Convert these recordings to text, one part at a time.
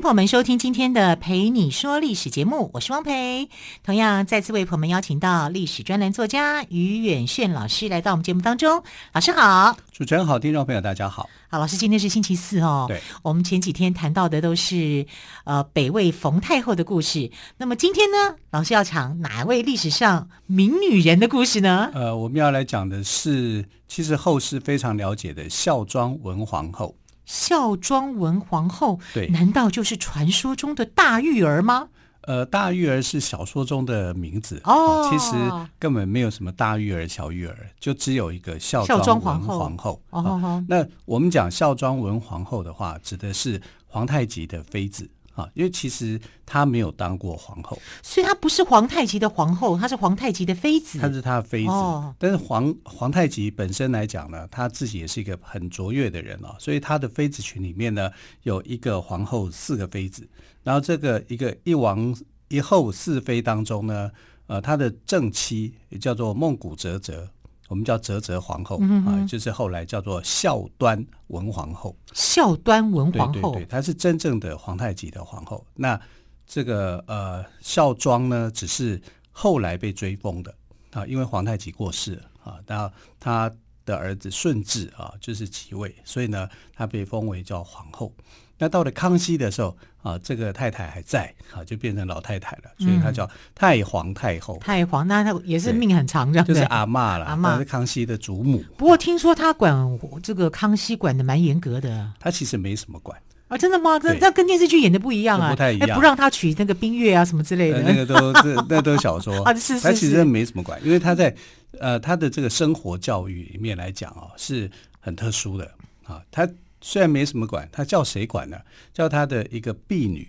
迎朋友们收听今天的《陪你说历史》节目，我是汪培。同样再次为朋友们邀请到历史专栏作家于远炫老师来到我们节目当中。老师好，主持人好，听众朋友大家好。好，老师，今天是星期四哦。对，我们前几天谈到的都是呃北魏冯太后的故事。那么今天呢，老师要讲哪位历史上名女人的故事呢？呃，我们要来讲的是，其实后世非常了解的孝庄文皇后。孝庄文皇后，对，难道就是传说中的大玉儿吗？呃，大玉儿是小说中的名字哦，其实根本没有什么大玉儿、小玉儿，就只有一个孝庄文皇后。皇后那我们讲孝庄文皇后的话，指的是皇太极的妃子。啊，因为其实她没有当过皇后，所以她不是皇太极的皇后，她是皇太极的妃子。她是他的妃子，哦、但是皇皇太极本身来讲呢，他自己也是一个很卓越的人啊，所以他的妃子群里面呢，有一个皇后，四个妃子，然后这个一个一王一后四妃当中呢，呃，他的正妻也叫做孟古折折。我们叫哲哲皇后、嗯、啊，就是后来叫做孝端文皇后。孝端文皇后，对对对，她是真正的皇太极的皇后。那这个呃孝庄呢，只是后来被追封的啊，因为皇太极过世了啊，那他的儿子顺治啊，就是即位，所以呢，他被封为叫皇后。那到了康熙的时候啊，这个太太还在啊，就变成老太太了，所以她叫太皇太后。嗯、太皇，那她也是命很长，这样就是阿嬷了，阿嬷是康熙的祖母。不过听说她管这个康熙管的蛮严格的。她其实没什么管啊，真的吗？这这跟电视剧演的不一样啊，不太一样，不让他娶那个冰月啊什么之类的，呃、那个都 是那都是小说啊，是是是，她其实没什么管，因为他在呃他的这个生活教育里面来讲哦，是很特殊的啊，她。虽然没什么管，他叫谁管呢？叫他的一个婢女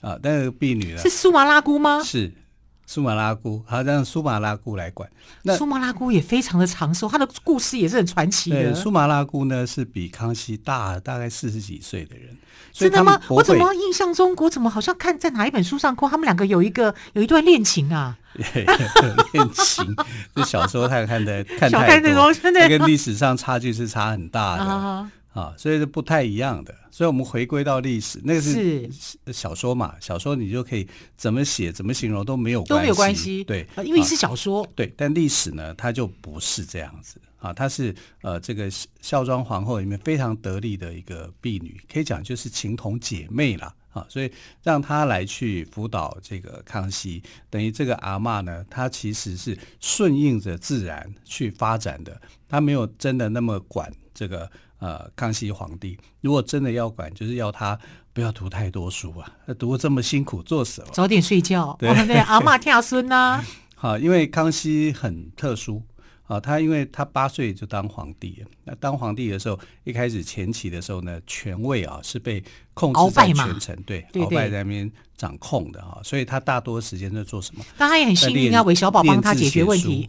啊，那个婢女呢？是苏麻拉姑吗？是苏麻拉姑，好让苏麻拉姑来管。那苏麻拉姑也非常的长寿，她的故事也是很传奇的。苏麻拉姑呢是比康熙大大概四十几岁的人，真的吗？我怎么印象中，我怎么好像看在哪一本书上过，他们两个有一个有一段恋情啊？恋情，这小说太看的 看太多，那跟历史上差距是差很大的。啊啊，所以是不太一样的。所以我们回归到历史，那个是小说嘛，小说你就可以怎么写、怎么形容都没有关系，都没有关系。对，因为是小说。啊、对，但历史呢，它就不是这样子啊。它是呃，这个孝庄皇后里面非常得力的一个婢女，可以讲就是情同姐妹啦。啊。所以让她来去辅导这个康熙，等于这个阿嬷呢，她其实是顺应着自然去发展的，她没有真的那么管这个。呃，康熙皇帝如果真的要管，就是要他不要读太多书啊，他 读这么辛苦做什么？早点睡觉。对，哦、对阿妈听孙呐。好，因为康熙很特殊。啊，他因为他八岁就当皇帝，那当皇帝的时候，一开始前期的时候呢，权位啊是被控制在全城，对，鳌拜在那边掌控的哈，所以他大多时间在做什么？但他也很幸运啊，韦小宝帮他解决问题。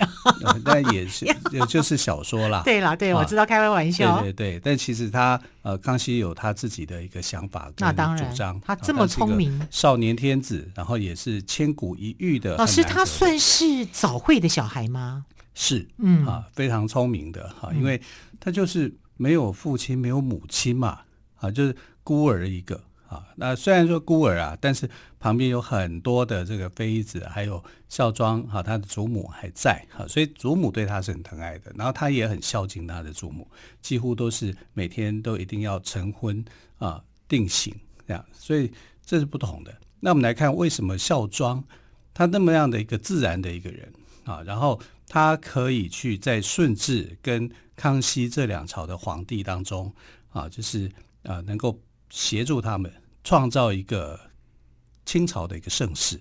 那也是，也就是小说啦。对啦，对，我知道开开玩笑。对对对，但其实他呃，康熙有他自己的一个想法跟主张。他这么聪明，少年天子，然后也是千古一遇的。老师，他算是早慧的小孩吗？是，嗯啊，非常聪明的哈，因为他就是没有父亲，没有母亲嘛，啊，就是孤儿一个啊。那虽然说孤儿啊，但是旁边有很多的这个妃子，还有孝庄哈，他的祖母还在哈，所以祖母对他是很疼爱的。然后他也很孝敬他的祖母，几乎都是每天都一定要成婚啊，定型这样。所以这是不同的。那我们来看为什么孝庄他那么样的一个自然的一个人啊，然后。他可以去在顺治跟康熙这两朝的皇帝当中啊，就是啊，能够协助他们创造一个清朝的一个盛世。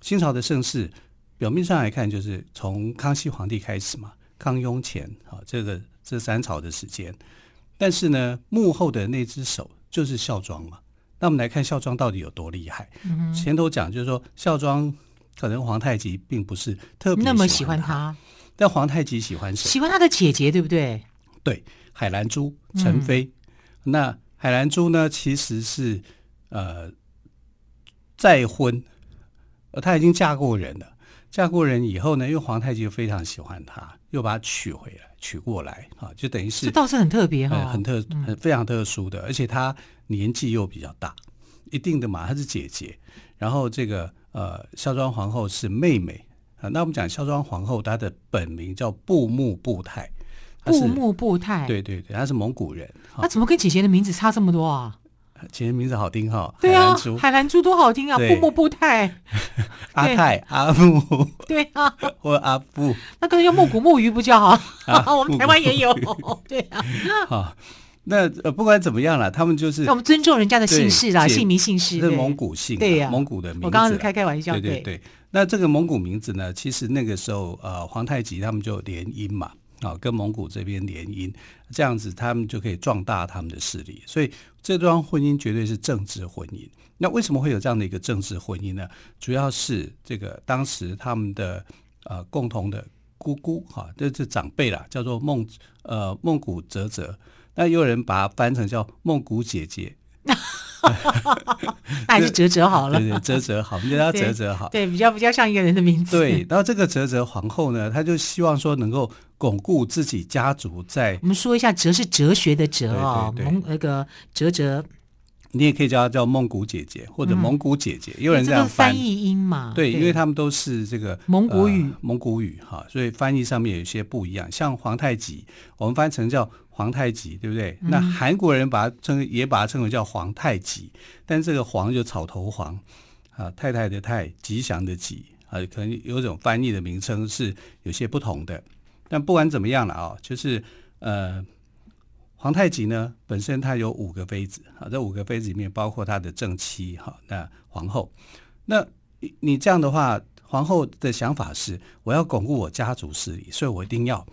清朝的盛世，表面上来看就是从康熙皇帝开始嘛，康雍乾啊，这个这三朝的时间。但是呢，幕后的那只手就是孝庄嘛。那我们来看孝庄到底有多厉害。前头讲就是说孝庄。可能皇太极并不是特别那么喜欢他，但皇太极喜欢谁？喜欢他的姐姐，对不对？对，海兰珠、陈妃。嗯、那海兰珠呢，其实是呃再婚，呃，她已经嫁过人了。嫁过人以后呢，因为皇太极又非常喜欢她，又把她娶回来、娶过来啊，就等于是这倒是很特别哈、哦呃，很特、很非常特殊的，嗯、而且她年纪又比较大，一定的嘛，她是姐姐。然后这个呃，孝庄皇后是妹妹啊。那我们讲孝庄皇后，她的本名叫布木布泰。布木布泰，对对对，她是蒙古人。她怎么跟姐姐的名字差这么多啊？姐姐名字好听哈，对啊，海兰珠，海兰珠多好听啊！布木布泰，阿泰、阿木，对啊，或阿布，那个叫木古木鱼不叫啊？我们台湾也有，对啊。好，那呃不管怎么样了，他们就是我们尊重人家的姓氏啦，姓名姓氏是蒙古姓，对呀，蒙古的名字。我刚刚是开开玩笑，对对对。那这个蒙古名字呢，其实那个时候呃，皇太极他们就联姻嘛。啊，跟蒙古这边联姻，这样子他们就可以壮大他们的势力。所以这桩婚姻绝对是政治婚姻。那为什么会有这样的一个政治婚姻呢？主要是这个当时他们的呃共同的姑姑哈，这是长辈啦，叫做孟呃孟古哲哲。那也有人把它翻成叫孟古姐姐。那还是哲哲好了，对对，哲哲好，我们叫他哲哲好，对，比较比较像一个人的名字。对，然后这个哲哲皇后呢，她就希望说能够巩固自己家族在。我们说一下，哲是哲学的哲啊，蒙那个哲哲。你也可以叫她叫蒙古姐姐或者蒙古姐姐，有人这样翻译音嘛？对，因为他们都是这个蒙古语，蒙古语哈，所以翻译上面有一些不一样。像皇太极，我们翻成叫。皇太极，对不对？嗯、那韩国人把它称，也把它称为叫皇太极，但这个“皇”就草头皇啊，太太的“太”，吉祥的“吉”啊，可能有种翻译的名称是有些不同的。但不管怎么样了啊，就是呃，皇太极呢本身他有五个妃子啊，这五个妃子里面包括他的正妻哈，那皇后。那你这样的话，皇后的想法是，我要巩固我家族势力，所以我一定要。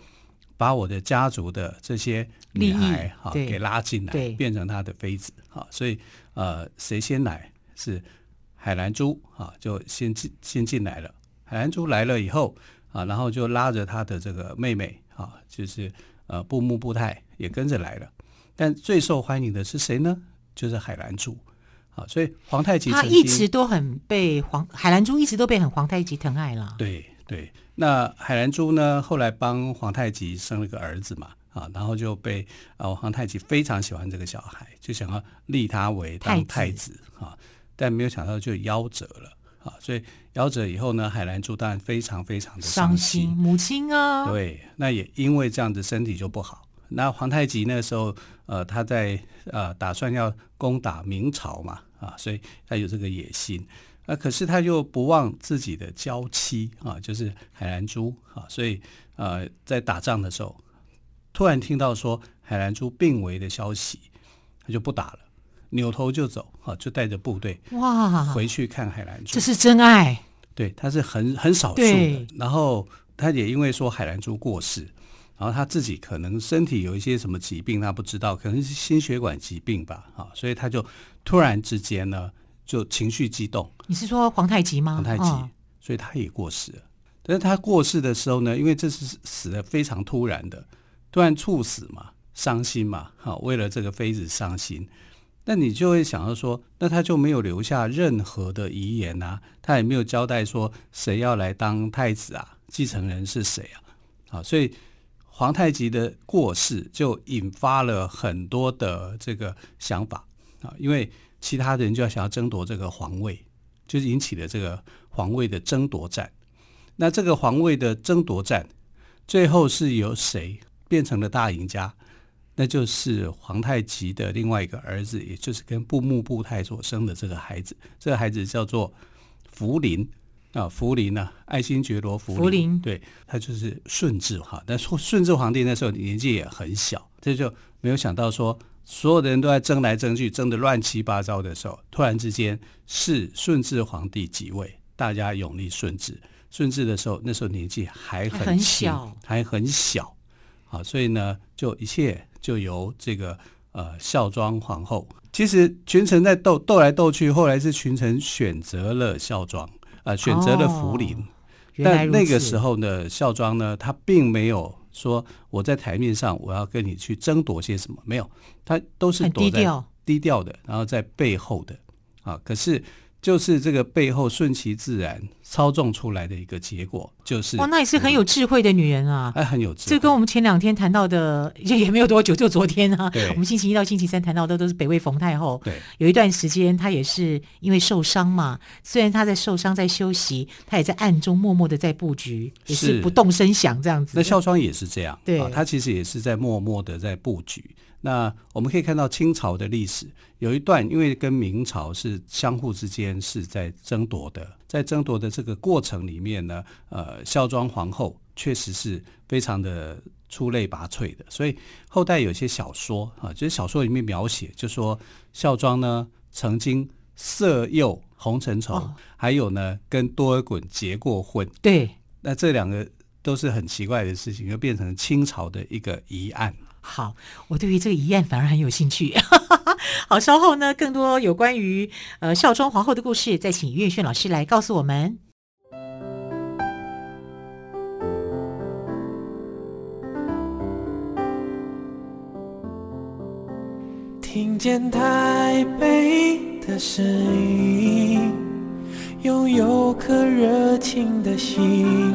把我的家族的这些女孩哈给拉进来，变成他的妃子哈，所以呃，谁先来是海兰珠啊，就先进先进来了。海兰珠来了以后啊，然后就拉着他的这个妹妹啊，就是呃布木布泰也跟着来了。但最受欢迎的是谁呢？就是海兰珠啊，所以皇太极他一直都很被皇海兰珠一直都被很皇太极疼爱了。对对。那海兰珠呢？后来帮皇太极生了个儿子嘛，啊，然后就被啊皇太极非常喜欢这个小孩，就想要立他为当太子啊，但没有想到就夭折了啊，所以夭折以后呢，海兰珠当然非常非常的伤心，母亲啊，对，那也因为这样子身体就不好。那皇太极那时候呃他在呃打算要攻打明朝嘛，啊，所以他有这个野心。啊，可是他又不忘自己的娇妻啊，就是海兰珠啊，所以呃，在打仗的时候，突然听到说海兰珠病危的消息，他就不打了，扭头就走啊，就带着部队哇回去看海兰珠。这是真爱，对，他是很很少数的。然后他也因为说海兰珠过世，然后他自己可能身体有一些什么疾病，他不知道，可能是心血管疾病吧，啊，所以他就突然之间呢。就情绪激动，你是说皇太极吗？皇太极，哦、所以他也过世了。但是他过世的时候呢，因为这是死的非常突然的，突然猝死嘛，伤心嘛，好，为了这个妃子伤心。那你就会想到说，那他就没有留下任何的遗言啊，他也没有交代说谁要来当太子啊，继承人是谁啊？好，所以皇太极的过世就引发了很多的这个想法啊，因为。其他的人就要想要争夺这个皇位，就是引起了这个皇位的争夺战。那这个皇位的争夺战，最后是由谁变成了大赢家？那就是皇太极的另外一个儿子，也就是跟布木布泰所生的这个孩子。这个孩子叫做福临啊，福临呢，爱新觉罗福临，福临对，他就是顺治哈。但顺治皇帝那时候年纪也很小，这就没有想到说。所有的人都在争来争去，争得乱七八糟的时候，突然之间是顺治皇帝即位，大家永立顺治。顺治的时候，那时候年纪还很小，还很小，好，所以呢，就一切就由这个呃孝庄皇后。其实群臣在斗斗来斗去，后来是群臣选择了孝庄，呃选择了福临。哦、但那个时候呢，孝庄呢，他并没有说我在台面上我要跟你去争夺些什么，没有，他都是躲在低调的，然后在背后的啊，可是。就是这个背后顺其自然操纵出来的一个结果，就是哇，那也是很有智慧的女人啊，哎，很有智慧。这跟我们前两天谈到的也也没有多久，就昨天啊，对我们星期一到星期三谈到的都是北魏冯太后。对，有一段时间她也是因为受伤嘛，虽然她在受伤在休息，她也在暗中默默的在布局，也是不动声响这样子。那孝庄也是这样，对，她、啊、其实也是在默默的在布局。那我们可以看到清朝的历史有一段，因为跟明朝是相互之间是在争夺的，在争夺的这个过程里面呢，呃，孝庄皇后确实是非常的出类拔萃的，所以后代有些小说啊，就是小说里面描写，就说孝庄呢曾经色诱洪承畴，哦、还有呢跟多尔衮结过婚。对，那这两个都是很奇怪的事情，又变成清朝的一个疑案。好，我对于这个疑案反而很有兴趣。好，稍后呢，更多有关于呃孝庄皇后的故事，再请于远炫老师来告诉我们。听见台北的声音，拥有颗热情的心，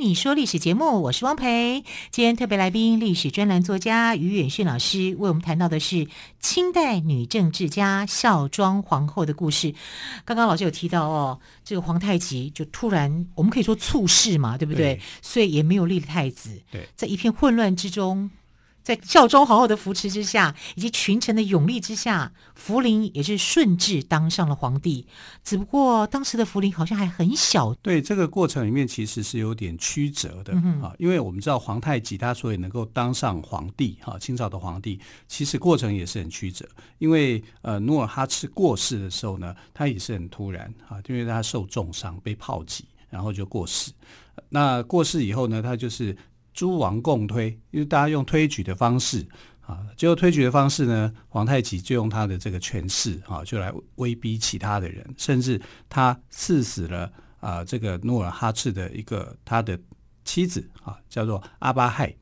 你说历史节目，我是汪培。今天特别来宾，历史专栏作家于远逊老师为我们谈到的是清代女政治家孝庄皇后的故事。刚刚老师有提到哦，这个皇太极就突然，我们可以说猝逝嘛，对不对？对，所以也没有立太子。对，在一片混乱之中。在孝庄皇后的扶持之下，以及群臣的勇力之下，福临也是顺治当上了皇帝。只不过当时的福临好像还很小。对，这个过程里面其实是有点曲折的嗯啊，嗯、因为我们知道皇太极他所以能够当上皇帝哈，清朝的皇帝其实过程也是很曲折。因为呃努尔哈赤过世的时候呢，他也是很突然啊，因为他受重伤被炮击，然后就过世。那过世以后呢，他就是。诸王共推，因为大家用推举的方式啊，结果推举的方式呢，皇太极就用他的这个权势啊，就来威逼其他的人，甚至他赐死了啊，这个努尔哈赤的一个他的妻子啊，叫做阿巴亥。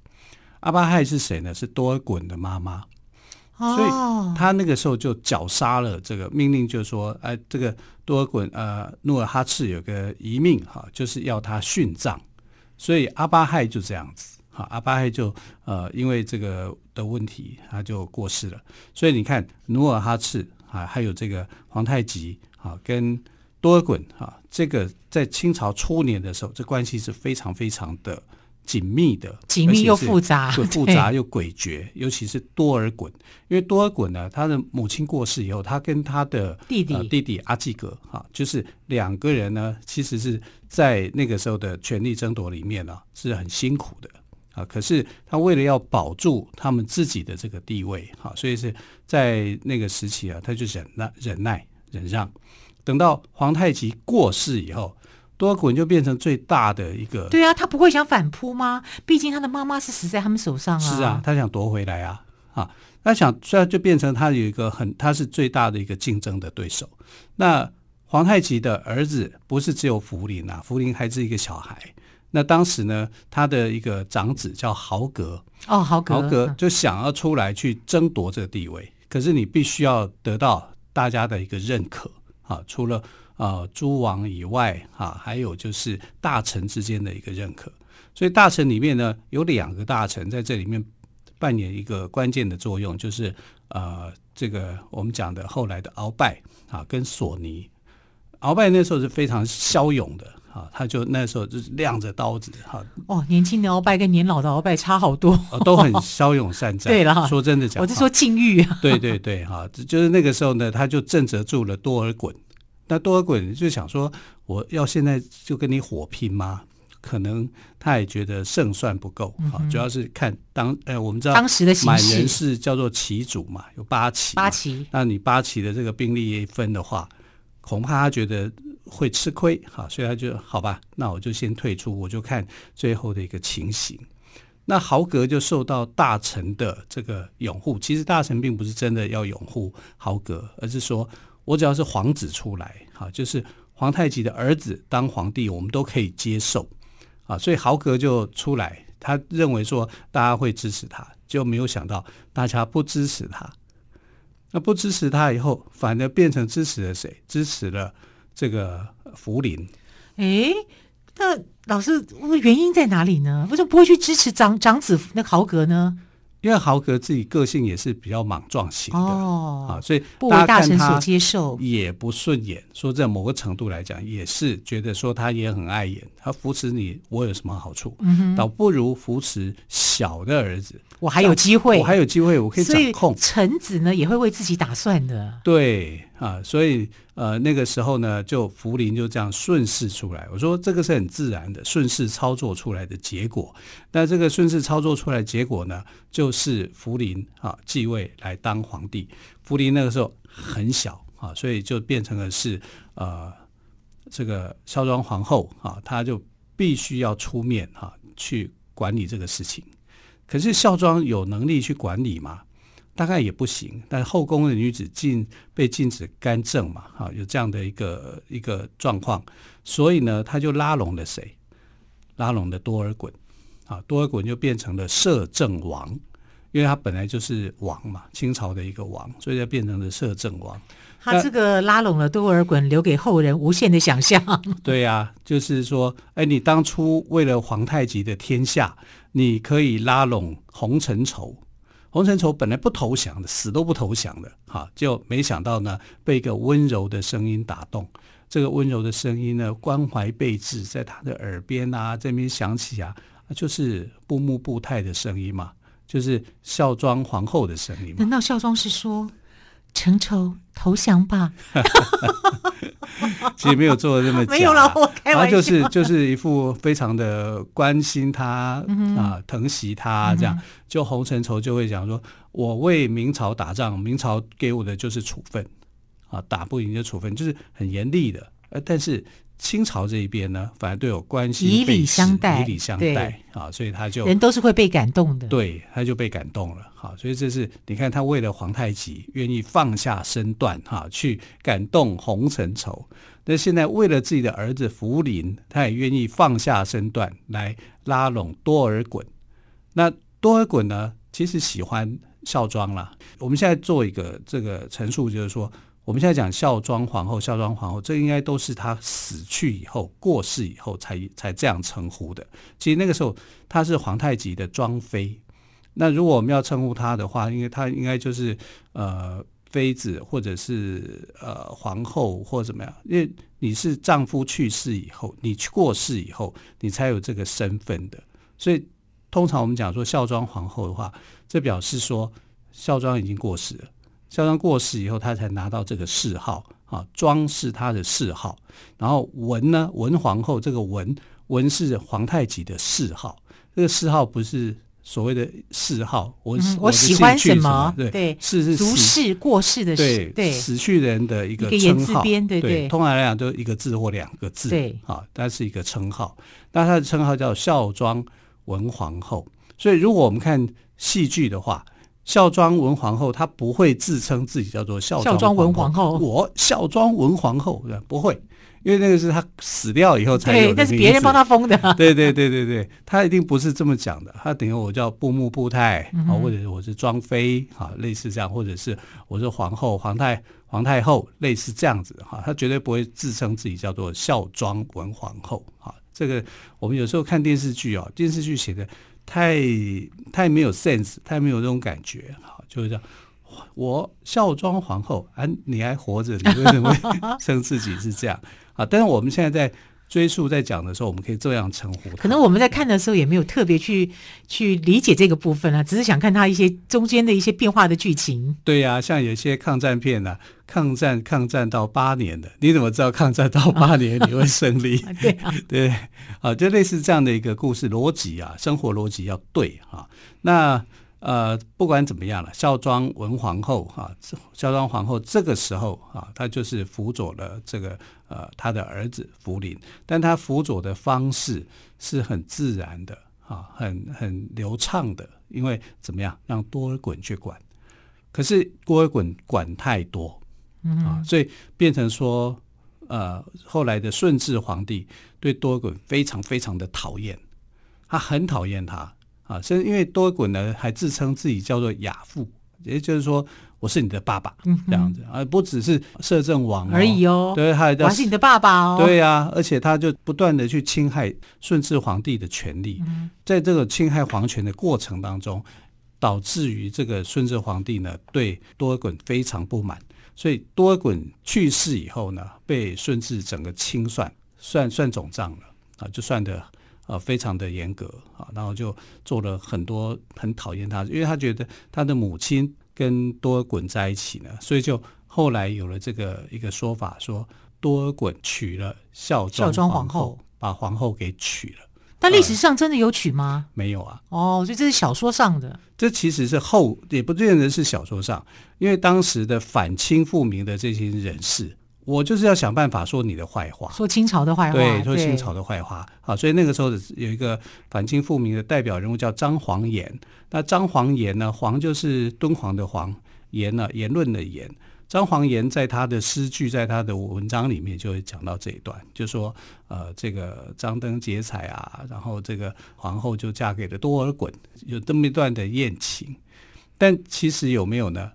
阿巴亥是谁呢？是多尔衮的妈妈，所以他那个时候就绞杀了这个命令，就是说哎，这个多尔衮呃，努尔哈赤有个遗命哈，就是要他殉葬。所以阿巴亥就这样子，哈，阿巴亥就呃，因为这个的问题，他就过世了。所以你看，努尔哈赤啊，还有这个皇太极啊，跟多尔衮啊，这个在清朝初年的时候，这关系是非常非常的。紧密的，紧密又复杂，又复杂又诡谲。尤其是多尔衮，因为多尔衮呢，他的母亲过世以后，他跟他的弟弟、呃、弟弟阿济格哈，就是两个人呢，其实是在那个时候的权力争夺里面呢，是很辛苦的啊。可是他为了要保住他们自己的这个地位哈，所以是在那个时期啊，他就忍耐、忍耐、忍让。等到皇太极过世以后。多尔衮就变成最大的一个，对啊，他不会想反扑吗？毕竟他的妈妈是死在他们手上啊。是啊，他想夺回来啊，啊，他想，所以就变成他有一个很，他是最大的一个竞争的对手。那皇太极的儿子不是只有福临啊，福临还是一个小孩。那当时呢，他的一个长子叫豪格，哦，豪格，豪格就想要出来去争夺这个地位，可是你必须要得到大家的一个认可啊，除了。啊，诸王以外，哈、啊，还有就是大臣之间的一个认可，所以大臣里面呢，有两个大臣在这里面扮演一个关键的作用，就是呃，这个我们讲的后来的鳌拜啊，跟索尼。鳌拜那时候是非常骁勇的哈，他就那时候就是亮着刀子哈。哦，年轻的鳌拜跟年老的鳌拜差好多，都很 骁勇善战。对了，说真的讲，我是说境遇啊。对对对，哈，就是那个时候呢，他就镇责住了多尔衮。那多尔衮就想说，我要现在就跟你火拼吗？可能他也觉得胜算不够，好、嗯，主要是看当呃，我们知道当时的满人是叫做旗主嘛，有八旗，八旗，那你八旗的这个兵力一分的话，恐怕他觉得会吃亏，哈，所以他就好吧，那我就先退出，我就看最后的一个情形。那豪格就受到大臣的这个拥护，其实大臣并不是真的要拥护豪格，而是说我只要是皇子出来，哈，就是皇太极的儿子当皇帝，我们都可以接受。啊，所以豪格就出来，他认为说大家会支持他，就没有想到大家不支持他。那不支持他以后，反而变成支持了谁？支持了这个福临。哎，那老师原因在哪里呢？为什么不会去支持长长子那豪格呢？因为豪格自己个性也是比较莽撞型的、哦、啊，所以不为大臣所接受，也不顺眼。说在某个程度来讲，也是觉得说他也很碍眼。他扶持你，我有什么好处？嗯、倒不如扶持小的儿子，我还有机会，我还有机会，我可以掌控。臣子呢，也会为自己打算的。对啊，所以。呃，那个时候呢，就福临就这样顺势出来。我说这个是很自然的顺势操作出来的结果。那这个顺势操作出来的结果呢，就是福临啊继位来当皇帝。福临那个时候很小啊，所以就变成了是呃这个孝庄皇后啊，她就必须要出面啊去管理这个事情。可是孝庄有能力去管理吗？大概也不行，但后宫的女子禁被禁止干政嘛，哈，有这样的一个一个状况，所以呢，他就拉拢了谁？拉拢了多尔衮，啊，多尔衮就变成了摄政王，因为他本来就是王嘛，清朝的一个王，所以就变成了摄政王。他这个拉拢了多尔衮，留给后人无限的想象。对呀、啊，就是说，哎，你当初为了皇太极的天下，你可以拉拢洪承畴。洪承畴本来不投降的，死都不投降的，哈，就没想到呢，被一个温柔的声音打动。这个温柔的声音呢，关怀备至，在他的耳边啊，这边响起啊，就是布木布泰的声音嘛，就是孝庄皇后的声音。难道孝庄是说？承畴投降吧，其实没有做的那么 假，没有了，我开玩笑，他就是就是一副非常的关心他、嗯、啊，疼惜他这样。嗯、就洪承畴就会讲说：“我为明朝打仗，明朝给我的就是处分啊，打不赢就处分，就是很严厉的。呃，但是。”清朝这一边呢，反而对我关心以礼相待，以礼相待啊，所以他就人都是会被感动的，对，他就被感动了。好，所以这是你看他为了皇太极愿意放下身段哈，去感动洪承畴。那现在为了自己的儿子福临，他也愿意放下身段来拉拢多尔衮。那多尔衮呢，其实喜欢孝庄了。我们现在做一个这个陈述，就是说。我们现在讲孝庄皇后，孝庄皇后，这应该都是她死去以后、过世以后才才这样称呼的。其实那个时候她是皇太极的庄妃。那如果我们要称呼她的话，因为她应该就是呃妃子，或者是呃皇后，或怎么样？因为你是丈夫去世以后，你过世以后，你才有这个身份的。所以通常我们讲说孝庄皇后的话，这表示说孝庄已经过世了。孝庄过世以后，他才拿到这个谥号啊，庄是他的谥号。然后文呢，文皇后这个文文是皇太极的谥号。这个谥号不是所谓的谥号，我、嗯、我喜欢什么？对，是是俗世过世的对对死去人的一个称号。对对，对，通常来讲都一个字或两个字。对啊，它是一个称号。那他的称号叫孝庄文皇后。所以如果我们看戏剧的话。孝庄文皇后，她不会自称自己叫做孝庄文皇后。我孝庄文皇后，不会，因为那个是她死掉以后才有的名字。对，但是别人帮她封的。对对对对对，她一定不是这么讲的。她等于我叫布木布太啊、嗯，或者是我是庄妃啊，类似这样，或者是我是皇后、皇太、皇太后，类似这样子哈。她绝对不会自称自己叫做孝庄文皇后啊。这个我们有时候看电视剧啊，电视剧写的。太太没有 sense，太没有这种感觉，好，就是这样。我孝庄皇后，啊，你还活着，你为什么会称自己是这样？啊，但是我们现在在追溯在讲的时候，我们可以这样称呼。可能我们在看的时候也没有特别去去理解这个部分啊，只是想看他一些中间的一些变化的剧情。对呀、啊，像有些抗战片呢、啊，抗战抗战到八年的，你怎么知道抗战到八年你会胜利？啊 对啊，对，啊，就类似这样的一个故事逻辑啊，生活逻辑要对啊。那呃，不管怎么样了，孝庄文皇后哈，孝庄皇后这个时候啊，她就是辅佐了这个呃他的儿子福临，但他辅佐的方式是很自然的啊，很很流畅的，因为怎么样，让多尔衮去管，可是多尔衮管太多，嗯啊，所以变成说呃后来的顺治皇帝对多尔衮非常非常的讨厌，他很讨厌他。啊，甚至因为多尔衮呢，还自称自己叫做亚父，也就是说我是你的爸爸，嗯，这样子，而不只是摄政王、哦、而已哦。对，他还是你的爸爸哦。对呀、啊，而且他就不断的去侵害顺治皇帝的权利，嗯、在这个侵害皇权的过程当中，导致于这个顺治皇帝呢对多尔衮非常不满，所以多尔衮去世以后呢，被顺治整个清算，算算总账了啊，就算的。呃，非常的严格啊，然后就做了很多很讨厌他，因为他觉得他的母亲跟多尔衮在一起呢，所以就后来有了这个一个说法，说多尔衮娶了孝庄皇后，孝庄皇后，把皇后给娶了。但历史上真的有娶吗？呃，没有啊。哦，所以这是小说上的。这其实是后，也不见得是小说上，因为当时的反清复明的这些人士。我就是要想办法说你的坏话，说清朝的坏话，对，说清朝的坏话。好，所以那个时候有一个反清复明的代表人物叫张煌言。那张煌言呢，煌就是敦煌的煌，言呢言论的言。张煌言在他的诗句，在他的文章里面就会讲到这一段，就说呃，这个张灯结彩啊，然后这个皇后就嫁给了多尔衮，有这么一段的艳情。但其实有没有呢？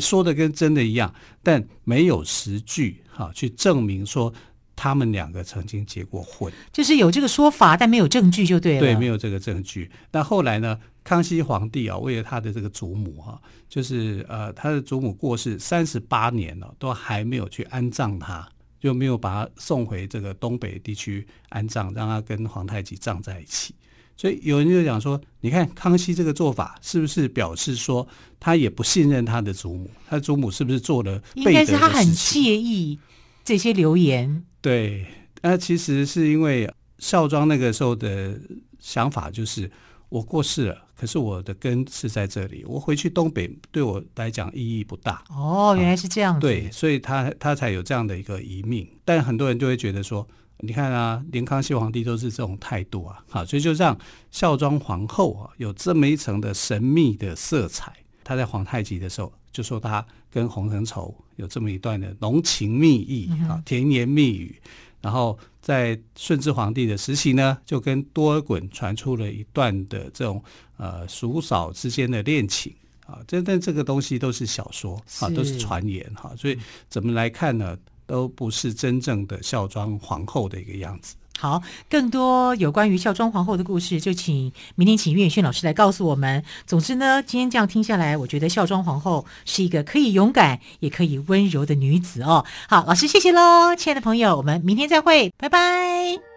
说的跟真的一样，但没有实据哈，去证明说他们两个曾经结过婚，就是有这个说法，但没有证据就对了。对，没有这个证据。那后来呢？康熙皇帝啊，为了他的这个祖母哈，就是呃，他的祖母过世三十八年了，都还没有去安葬他，就没有把他送回这个东北地区安葬，让他跟皇太极葬在一起。所以有人就讲说，你看康熙这个做法，是不是表示说他也不信任他的祖母？他的祖母是不是做了的？应该是他很介意这些流言。对，那其实是因为孝庄那个时候的想法就是，我过世了，可是我的根是在这里，我回去东北对我来讲意义不大。哦，原来是这样子。对，所以他他才有这样的一个遗命。但很多人就会觉得说。你看啊，连康熙皇帝都是这种态度啊，好，所以就让孝庄皇后啊有这么一层的神秘的色彩。她在皇太极的时候就说她跟洪承畴有这么一段的浓情蜜意啊，甜言蜜语。然后在顺治皇帝的时期呢，就跟多尔衮传出了一段的这种呃叔嫂之间的恋情啊。这但这个东西都是小说啊，都是传言哈。所以怎么来看呢？都不是真正的孝庄皇后的一个样子。好，更多有关于孝庄皇后的故事，就请明天请岳宇轩老师来告诉我们。总之呢，今天这样听下来，我觉得孝庄皇后是一个可以勇敢也可以温柔的女子哦。好，老师谢谢喽，亲爱的朋友，我们明天再会，拜拜。